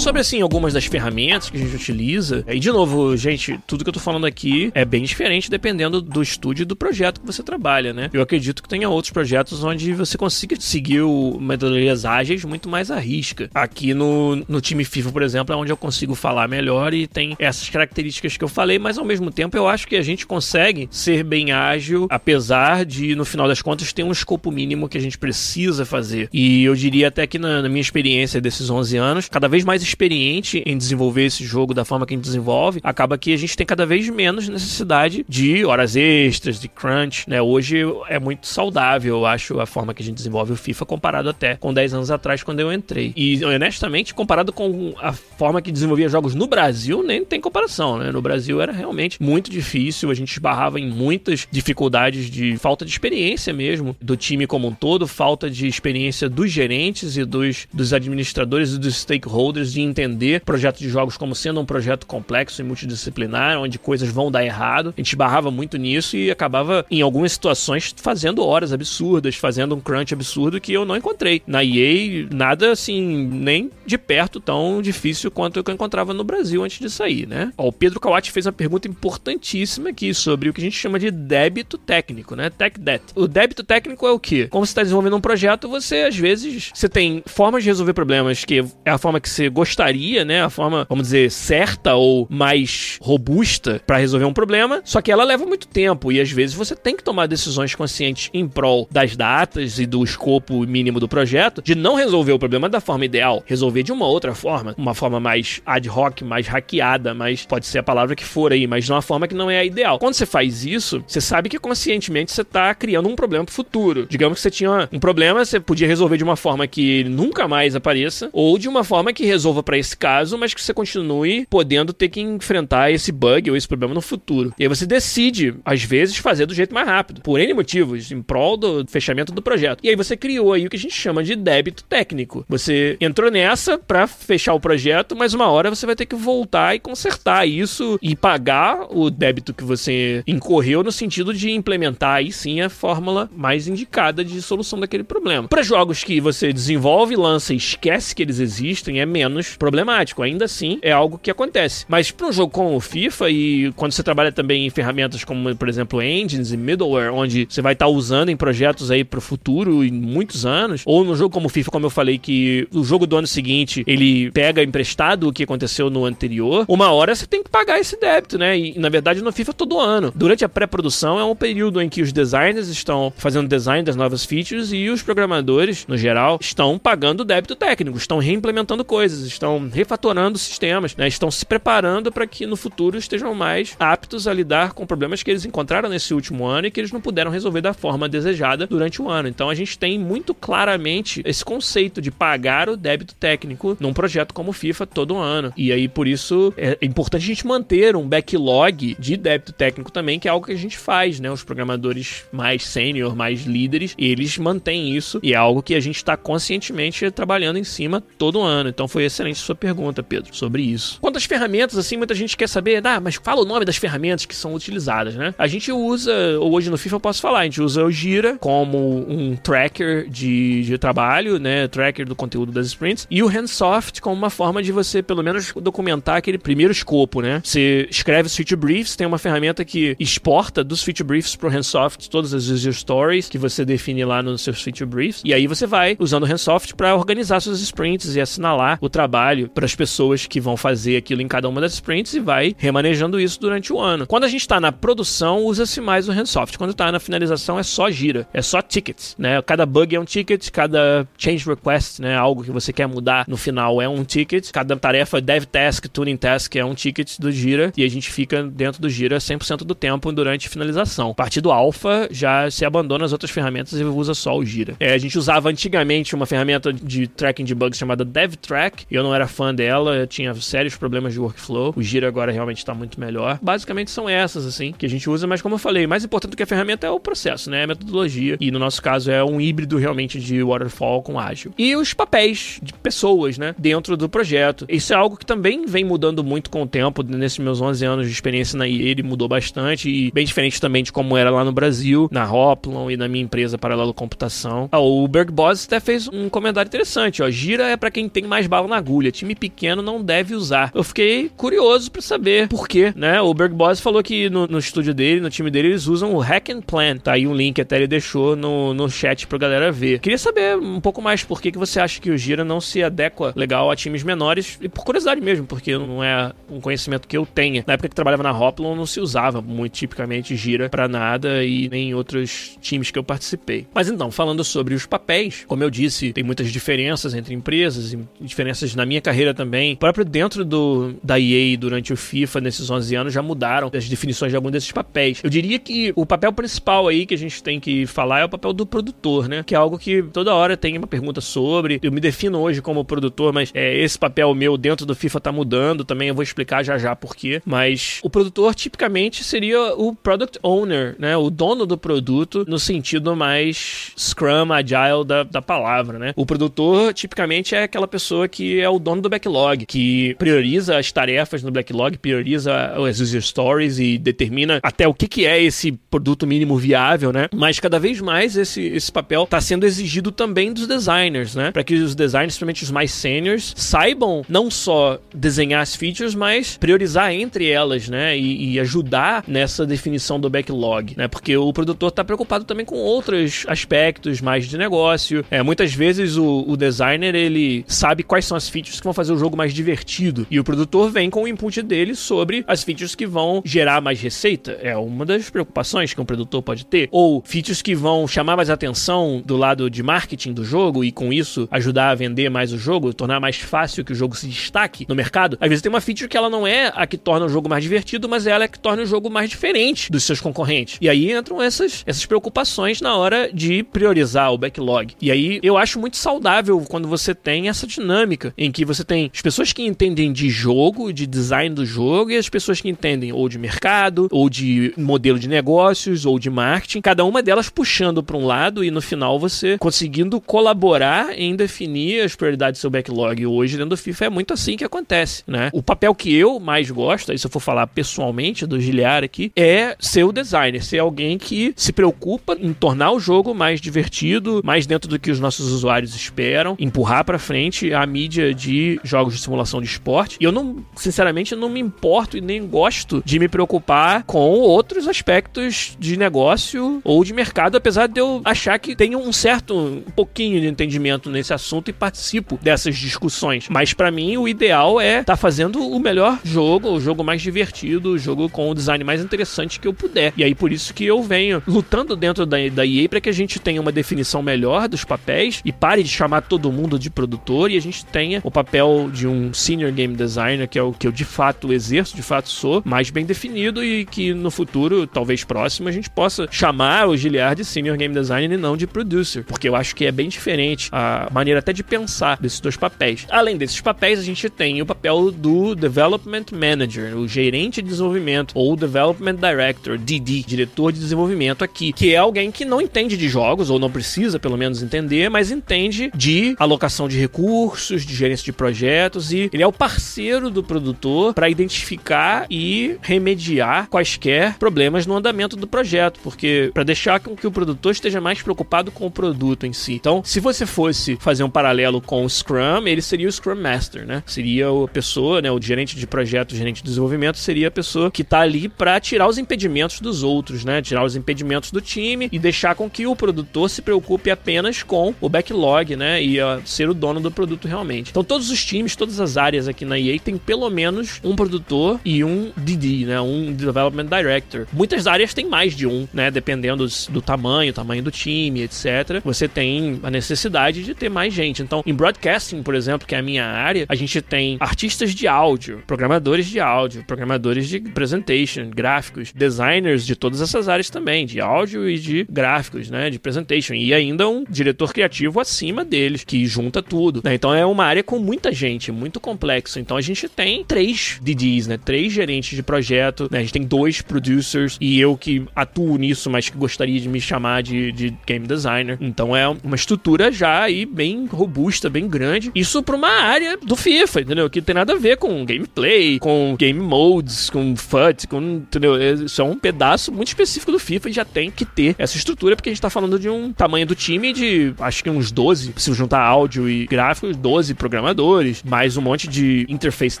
Sobre, assim, algumas das ferramentas que a gente utiliza, e de novo, gente, tudo que eu tô falando aqui é bem diferente dependendo do estúdio e do projeto que você trabalha, né? Eu acredito que tenha outros projetos onde você consiga seguir metodologias ágeis muito mais à risca. Aqui no, no time FIFA, por exemplo, é onde eu consigo falar melhor e tem essas características que eu falei, mas ao mesmo tempo eu acho que a gente consegue ser bem ágil, apesar de, no final das contas, ter um escopo mínimo que a gente precisa fazer. E eu diria até que na, na minha experiência desses 11 anos, cada vez mais experiente em desenvolver esse jogo da forma que a gente desenvolve, acaba que a gente tem cada vez menos necessidade de horas extras, de crunch, né? Hoje é muito saudável, eu acho, a forma que a gente desenvolve o FIFA comparado até com 10 anos atrás, quando eu entrei. E, honestamente, comparado com a forma que desenvolvia jogos no Brasil, nem tem comparação, né? No Brasil era realmente muito difícil, a gente esbarrava em muitas dificuldades de falta de experiência mesmo do time como um todo, falta de experiência dos gerentes e dos, dos administradores e dos stakeholders de entender projeto de jogos como sendo um projeto complexo e multidisciplinar, onde coisas vão dar errado. A gente barrava muito nisso e acabava, em algumas situações, fazendo horas absurdas, fazendo um crunch absurdo que eu não encontrei. Na EA, nada assim, nem de perto tão difícil quanto eu encontrava no Brasil antes de sair, né? Ó, o Pedro Kawati fez uma pergunta importantíssima aqui sobre o que a gente chama de débito técnico, né? Tech debt. O débito técnico é o quê? Como você está desenvolvendo um projeto, você às vezes você tem formas de resolver problemas que é a forma que você gostaria gostaria, né? A forma, vamos dizer, certa ou mais robusta para resolver um problema, só que ela leva muito tempo e às vezes você tem que tomar decisões conscientes em prol das datas e do escopo mínimo do projeto, de não resolver o problema da forma ideal, resolver de uma outra forma, uma forma mais ad hoc, mais hackeada, mas pode ser a palavra que for aí, mas de uma forma que não é a ideal. Quando você faz isso, você sabe que conscientemente você tá criando um problema pro futuro. Digamos que você tinha um problema, você podia resolver de uma forma que nunca mais apareça, ou de uma forma que resolva para esse caso, mas que você continue podendo ter que enfrentar esse bug ou esse problema no futuro. E aí você decide, às vezes, fazer do jeito mais rápido, por N motivos, em prol do fechamento do projeto. E aí você criou aí o que a gente chama de débito técnico. Você entrou nessa para fechar o projeto, mas uma hora você vai ter que voltar e consertar isso e pagar o débito que você incorreu no sentido de implementar aí sim a fórmula mais indicada de solução daquele problema. Para jogos que você desenvolve, lança e esquece que eles existem, é menos problemático. Ainda assim, é algo que acontece. Mas para um jogo como o FIFA e quando você trabalha também em ferramentas como, por exemplo, engines e middleware, onde você vai estar tá usando em projetos aí para o futuro em muitos anos, ou no jogo como o FIFA, como eu falei, que o jogo do ano seguinte ele pega emprestado o que aconteceu no anterior, uma hora você tem que pagar esse débito, né? E na verdade no FIFA todo ano. Durante a pré-produção é um período em que os designers estão fazendo design das novas features e os programadores, no geral, estão pagando débito técnico, estão reimplementando coisas, estão refatorando sistemas, né? Estão se preparando para que no futuro estejam mais aptos a lidar com problemas que eles encontraram nesse último ano e que eles não puderam resolver da forma desejada durante o ano. Então a gente tem muito claramente esse conceito de pagar o débito técnico num projeto como FIFA todo ano. E aí por isso é importante a gente manter um backlog de débito técnico também, que é algo que a gente faz, né? Os programadores mais sênior, mais líderes, eles mantêm isso e é algo que a gente está conscientemente trabalhando em cima todo ano. Então foi excelente sua pergunta, Pedro, sobre isso. Quanto às ferramentas, assim, muita gente quer saber, ah, mas fala o nome das ferramentas que são utilizadas, né? A gente usa, ou hoje no FIFA eu posso falar, a gente usa o Gira como um tracker de, de trabalho, né? Tracker do conteúdo das sprints, e o Handsoft como uma forma de você, pelo menos, documentar aquele primeiro escopo, né? Você escreve os feature briefs, tem uma ferramenta que exporta dos feature briefs pro Handsoft todas as user stories que você define lá nos seus feature briefs, e aí você vai usando o Handsoft para organizar suas sprints e assinalar o trabalho para as pessoas que vão fazer aquilo em cada uma das sprints e vai remanejando isso durante o ano. Quando a gente está na produção, usa-se mais o Handsoft. Quando está na finalização, é só gira, é só tickets, né? Cada bug é um ticket, cada change request, né? Algo que você quer mudar no final é um ticket, cada tarefa dev task, tuning task é um ticket do gira e a gente fica dentro do gira 100% do tempo durante finalização. A partir do alpha, já se abandona as outras ferramentas e usa só o gira. É, a gente usava antigamente uma ferramenta de tracking de bugs chamada DevTrack, eu não era fã dela, eu tinha sérios problemas de workflow. O gira agora realmente está muito melhor. Basicamente são essas, assim, que a gente usa, mas como eu falei, mais importante do que a ferramenta é o processo, né? É a metodologia. E no nosso caso é um híbrido realmente de waterfall com ágil. E os papéis de pessoas, né? Dentro do projeto. Isso é algo que também vem mudando muito com o tempo. Nesses meus 11 anos de experiência na EA, ele mudou bastante e bem diferente também de como era lá no Brasil, na Hoplon e na minha empresa Paralelo Computação. Ah, o Berg Boss até fez um comentário interessante, ó. Gira é para quem tem mais bala na agulha. Time pequeno não deve usar. Eu fiquei curioso para saber por quê, né? O Berg Boss falou que no, no estúdio dele, no time dele, eles usam o Hack and Plan. Tá aí um link até ele deixou no, no chat pra galera ver. Queria saber um pouco mais por que, que você acha que o Gira não se adequa legal a times menores, e por curiosidade mesmo, porque não é um conhecimento que eu tenha. Na época que trabalhava na Hoplon, não se usava muito tipicamente Gira para nada e nem em outros times que eu participei. Mas então, falando sobre os papéis, como eu disse, tem muitas diferenças entre empresas e diferenças na minha carreira também. Próprio dentro do da EA durante o FIFA nesses 11 anos já mudaram as definições de algum desses papéis. Eu diria que o papel principal aí que a gente tem que falar é o papel do produtor, né? Que é algo que toda hora tem uma pergunta sobre. Eu me defino hoje como produtor, mas é, esse papel meu dentro do FIFA tá mudando também. Eu vou explicar já já por quê. Mas o produtor tipicamente seria o product owner, né? O dono do produto no sentido mais Scrum, Agile da, da palavra, né? O produtor tipicamente é aquela pessoa que é o dono do backlog, que prioriza as tarefas no backlog, prioriza as user stories e determina até o que, que é esse produto mínimo viável, né? Mas cada vez mais esse, esse papel está sendo exigido também dos designers, né? Para que os designers, principalmente os mais seniors, saibam não só desenhar as features, mas priorizar entre elas, né? E, e ajudar nessa definição do backlog, né? Porque o produtor está preocupado também com outros aspectos mais de negócio. É, muitas vezes o, o designer ele sabe quais são as features que vão fazer o jogo mais divertido e o produtor vem com o input dele sobre as features que vão gerar mais receita. É uma das preocupações que um produtor pode ter. Ou features que vão chamar mais atenção do lado de marketing do jogo e com isso ajudar a vender mais o jogo, tornar mais fácil que o jogo se destaque no mercado. Às vezes tem uma feature que ela não é a que torna o jogo mais divertido, mas ela é a que torna o jogo mais diferente dos seus concorrentes. E aí entram essas, essas preocupações na hora de priorizar o backlog. E aí eu acho muito saudável quando você tem essa dinâmica em que você tem as pessoas que entendem de jogo, de design do jogo, e as pessoas que entendem ou de mercado, ou de modelo de negócios, ou de marketing, cada uma delas puxando para um lado e no final você conseguindo colaborar em definir as prioridades do seu backlog. Hoje, dentro do FIFA, é muito assim que acontece, né? O papel que eu mais gosto, aí se eu for falar pessoalmente do Giliar aqui, é ser o designer, ser alguém que se preocupa em tornar o jogo mais divertido, mais dentro do que os nossos usuários esperam, empurrar para frente a mídia de jogos de simulação de esporte. E eu não, sinceramente, não me importo e nem gosto de me preocupar com outros aspectos de negócio ou de mercado, apesar de eu achar que tenho um certo, um pouquinho de entendimento nesse assunto e participo dessas discussões. Mas para mim o ideal é estar tá fazendo o melhor jogo, o jogo mais divertido, o jogo com o design mais interessante que eu puder. E aí por isso que eu venho lutando dentro da, da EA para que a gente tenha uma definição melhor dos papéis e pare de chamar todo mundo de produtor e a gente tenha o papel de um senior game designer, que é o que eu de fato exerço, de fato sou, mais bem definido e que no futuro, talvez próximo, a gente possa chamar o Giliard de senior game designer e não de producer, porque eu acho que é bem diferente a maneira até de pensar desses dois papéis. Além desses papéis, a gente tem o papel do development manager, o gerente de desenvolvimento ou development director, DD, diretor de desenvolvimento aqui, que é alguém que não entende de jogos ou não precisa pelo menos entender, mas entende de alocação de recursos, de gerência de projetos e ele é o parceiro do produtor para identificar e remediar quaisquer problemas no andamento do projeto, porque para deixar com que o produtor esteja mais preocupado com o produto em si. Então, se você fosse fazer um paralelo com o Scrum, ele seria o Scrum Master, né? Seria a pessoa, né, o gerente de projeto, o gerente de desenvolvimento seria a pessoa que está ali para tirar os impedimentos dos outros, né? Tirar os impedimentos do time e deixar com que o produtor se preocupe apenas com o backlog, né? E uh, ser o dono do produto realmente. Então, todos os times, todas as áreas aqui na EA tem pelo menos um produtor e um DD, né? Um Development Director. Muitas áreas têm mais de um, né? Dependendo do tamanho, tamanho do time, etc. Você tem a necessidade de ter mais gente. Então, em broadcasting, por exemplo, que é a minha área, a gente tem artistas de áudio, programadores de áudio, programadores de presentation, gráficos, designers de todas essas áreas também, de áudio e de gráficos, né? De presentation. E ainda um diretor criativo acima deles, que junta tudo. Né? Então é uma área com muita gente, muito complexo. Então a gente tem três DDs, né? Três gerentes de projeto, né? A gente tem dois producers e eu que atuo nisso, mas que gostaria de me chamar de, de game designer. Então é uma estrutura já aí bem robusta, bem grande. Isso para uma área do FIFA, entendeu? Que tem nada a ver com gameplay, com game modes, com FUT, com, entendeu? Isso é um pedaço muito específico do FIFA e já tem que ter essa estrutura, porque a gente tá falando de um tamanho do time de acho que uns 12, se juntar áudio e gráficos, 12 programadores, mais um monte de interface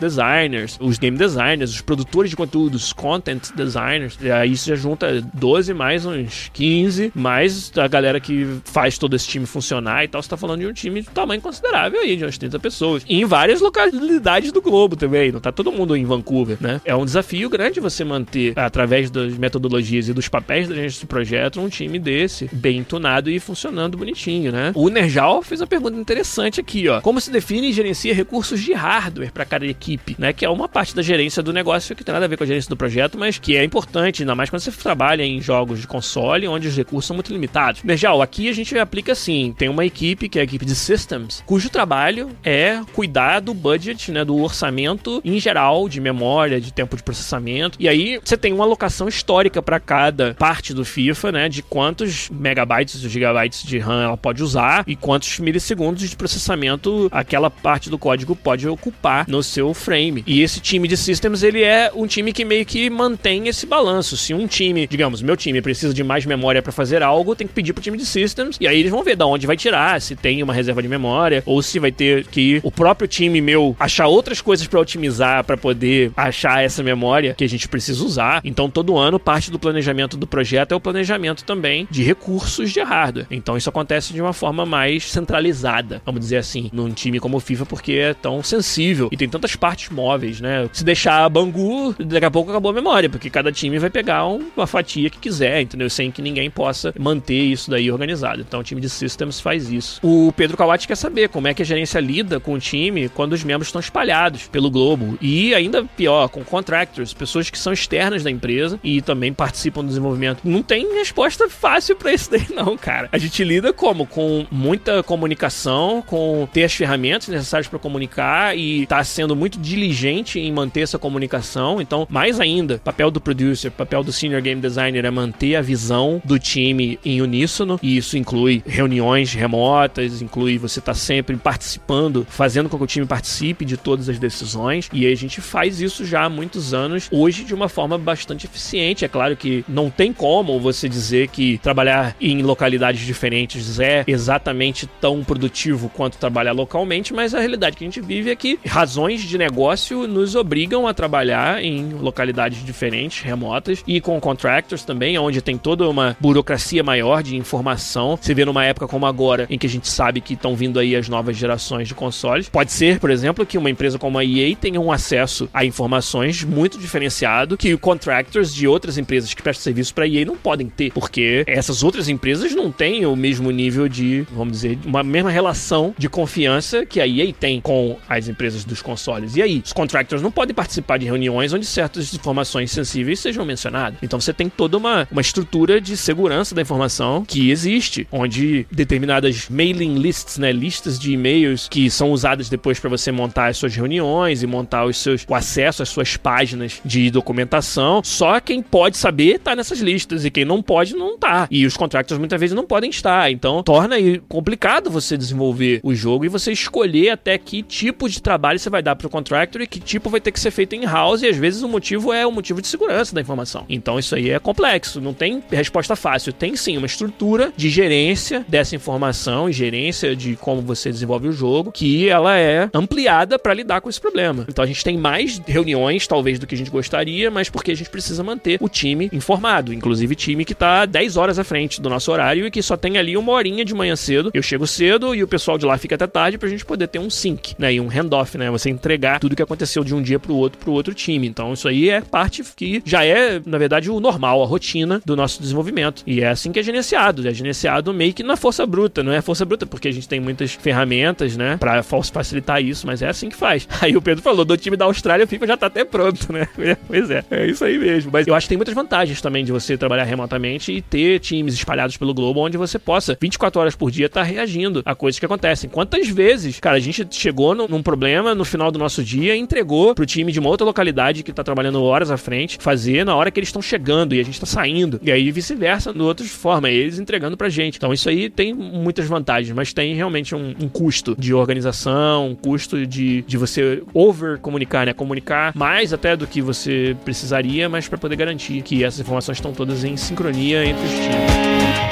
designers, os game designers, os produtores de conteúdos, content designers. E aí isso já junta 12 mais uns 15, mais a galera que faz todo esse time funcionar e tal. Você tá falando de um time de tamanho considerável aí, de umas 30 pessoas. E em várias localidades do globo também. Não tá todo mundo em Vancouver, né? É um desafio grande você manter, através das metodologias e dos papéis da gente de projeto, um time desse, bem tunado e funcionando bonitinho, né? O Nerjal fez uma pergunta interessante aqui, ó. Como se define gerencia recursos de hardware para cada equipe, né? Que é uma parte da gerência do negócio que tem nada a ver com a gerência do projeto, mas que é importante, ainda mais quando você trabalha em jogos de console, onde os recursos são muito limitados. Nerjal, aqui a gente aplica assim: tem uma equipe, que é a equipe de systems, cujo trabalho é cuidar do budget, né? Do orçamento em geral, de memória, de tempo de processamento. E aí você tem uma alocação histórica para cada parte do FIFA, né? De quantos megabytes ou gigabytes de RAM ela pode usar e quantos milissegundos de processamento aquela parte do código pode ocupar no seu frame. E esse time de systems, ele é um time que meio que mantém esse balanço. Se um time, digamos, meu time precisa de mais memória para fazer algo, tem que pedir pro time de systems e aí eles vão ver da onde vai tirar, se tem uma reserva de memória ou se vai ter que o próprio time meu achar outras coisas para otimizar para poder achar essa memória que a gente precisa usar. Então todo ano parte do planejamento do projeto é o planejamento também de recursos de hardware. Então isso acontece de uma forma mais centralizada, vamos dizer assim, num time como o FIFA porque é tão sensível e tem tantas partes móveis, né? Se deixar Bangu, daqui a pouco acabou a memória, porque cada time vai pegar uma fatia que quiser, entendeu? Sem que ninguém possa manter isso daí organizado. Então o time de systems faz isso. O Pedro Kawati quer saber como é que a gerência lida com o time quando os membros estão espalhados pelo globo e ainda pior, com contractors, pessoas que são externas da empresa e também participam do desenvolvimento. Não tem resposta fácil para isso daí não, cara. A gente lida como com muita comunicação, com ter as ferramentas necessárias para comunicar e tá sendo muito diligente em manter essa comunicação. Então, mais ainda, papel do producer, papel do senior game designer é manter a visão do time em uníssono e isso inclui reuniões remotas, inclui você estar tá sempre participando, fazendo com que o time participe de todas as decisões e a gente faz isso já há muitos anos, hoje de uma forma bastante eficiente. É claro que não tem como você dizer que trabalhar em localidades diferentes é exatamente tão produtivo quanto trabalhar localmente, mas a realidade que a gente vive é que razões de negócio nos obrigam a trabalhar em localidades diferentes, remotas, e com contractors também, onde tem toda uma burocracia maior de informação. Você vê numa época como agora, em que a gente sabe que estão vindo aí as novas gerações de consoles. Pode ser, por exemplo, que uma empresa como a EA tenha um acesso a informações muito diferenciado que contractors de outras empresas que prestam serviço para a EA não podem ter, porque essas outras empresas não têm o mesmo nível de, vamos dizer, uma mesma relação de confiança que a EA tem com as empresas dos consoles. E aí, os contractors não podem participar de reuniões onde certas informações sensíveis sejam mencionadas. Então você tem toda uma, uma estrutura de segurança da informação que existe, onde determinadas mailing lists, né, listas de e-mails que são usadas depois para você montar as suas reuniões e montar os seus, o acesso às suas páginas de documentação, só quem pode saber tá nessas listas e quem não pode não tá. E os contractors muitas vezes não podem estar. Então torna complicado você desenvolver o jogo e você escolher até que tipo de trabalho você vai dar pro contractor e que tipo vai ter que ser feito em house e às vezes o motivo é o motivo de segurança da informação. Então isso aí é complexo, não tem resposta fácil. Tem sim uma estrutura de gerência dessa informação e gerência de como você desenvolve o jogo que ela é ampliada para lidar com esse problema. Então a gente tem mais reuniões talvez do que a gente gostaria, mas porque a gente precisa manter o time informado, inclusive time que tá 10 horas à frente do nosso horário e que só tem ali uma horinha de manhã cedo. Eu chego cedo e o pessoal de lá fica até tarde pra gente poder ter um sync, né? E um handoff, né? Você entregar tudo que aconteceu de um dia pro outro pro outro time. Então isso aí é parte que já é, na verdade, o normal, a rotina do nosso desenvolvimento. E é assim que é gerenciado. É gerenciado meio que na força bruta, não é força bruta, porque a gente tem muitas ferramentas, né? Pra facilitar isso, mas é assim que faz. Aí o Pedro falou, do time da Austrália, o FIFA já tá até pronto, né? Pois é, é isso aí mesmo. Mas eu acho que tem muitas vantagens também de você trabalhar remotamente e ter times espalhados pelo globo onde você possa, 24 horas por dia, estar tá reagindo a coisas que acontecem. Quantas vezes, cara, gente chegou num problema no final do nosso dia e entregou pro time de uma outra localidade que tá trabalhando horas à frente, fazer na hora que eles estão chegando e a gente tá saindo. E aí vice-versa, de outra forma, eles entregando pra gente. Então isso aí tem muitas vantagens, mas tem realmente um, um custo de organização, um custo de, de você over comunicar, né? Comunicar mais até do que você precisaria, mas para poder garantir que essas informações estão todas em sincronia entre os times.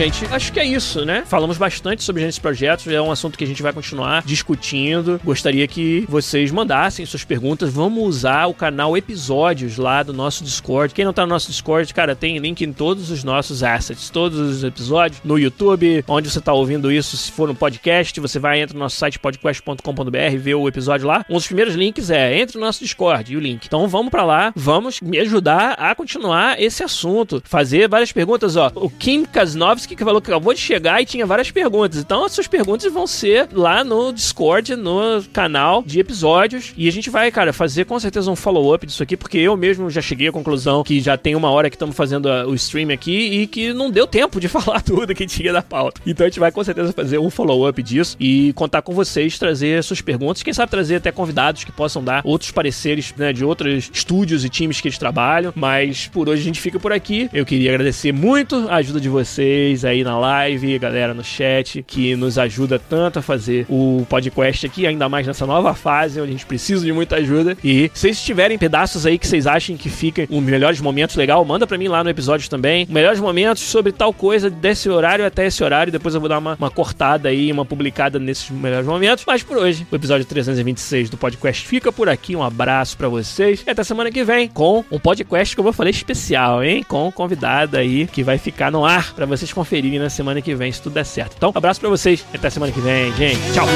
Gente, acho que é isso, né? Falamos bastante sobre esses projetos, é um assunto que a gente vai continuar discutindo. Gostaria que vocês mandassem suas perguntas. Vamos usar o canal Episódios lá do nosso Discord. Quem não tá no nosso Discord, cara, tem link em todos os nossos assets, todos os episódios, no YouTube, onde você tá ouvindo isso, se for no podcast, você vai entra no nosso site podcast.com.br, vê o episódio lá. Um dos primeiros links é entre no nosso Discord e o link. Então vamos para lá, vamos me ajudar a continuar esse assunto, fazer várias perguntas, ó. O Kim Kasnovski que falou que acabou de chegar e tinha várias perguntas. Então, as suas perguntas vão ser lá no Discord, no canal de episódios. E a gente vai, cara, fazer com certeza um follow-up disso aqui, porque eu mesmo já cheguei à conclusão que já tem uma hora que estamos fazendo a, o stream aqui e que não deu tempo de falar tudo que tinha da pauta. Então, a gente vai com certeza fazer um follow-up disso e contar com vocês, trazer suas perguntas. Quem sabe trazer até convidados que possam dar outros pareceres né, de outros estúdios e times que eles trabalham. Mas por hoje a gente fica por aqui. Eu queria agradecer muito a ajuda de vocês vocês aí na live, galera no chat, que nos ajuda tanto a fazer o podcast aqui, ainda mais nessa nova fase, onde a gente precisa de muita ajuda. E se vocês tiverem pedaços aí que vocês achem que fiquem os melhores momentos legal, manda para mim lá no episódio também. Melhores momentos sobre tal coisa, desse horário até esse horário. Depois eu vou dar uma, uma cortada aí, uma publicada nesses melhores momentos. Mas por hoje, o episódio 326 do podcast fica por aqui. Um abraço para vocês. E até semana que vem com um podcast, como eu falei, especial, hein? Com um convidado aí que vai ficar no ar para vocês conferirem na semana que vem, se tudo der certo. Então, abraço para vocês até semana que vem, gente. Tchau!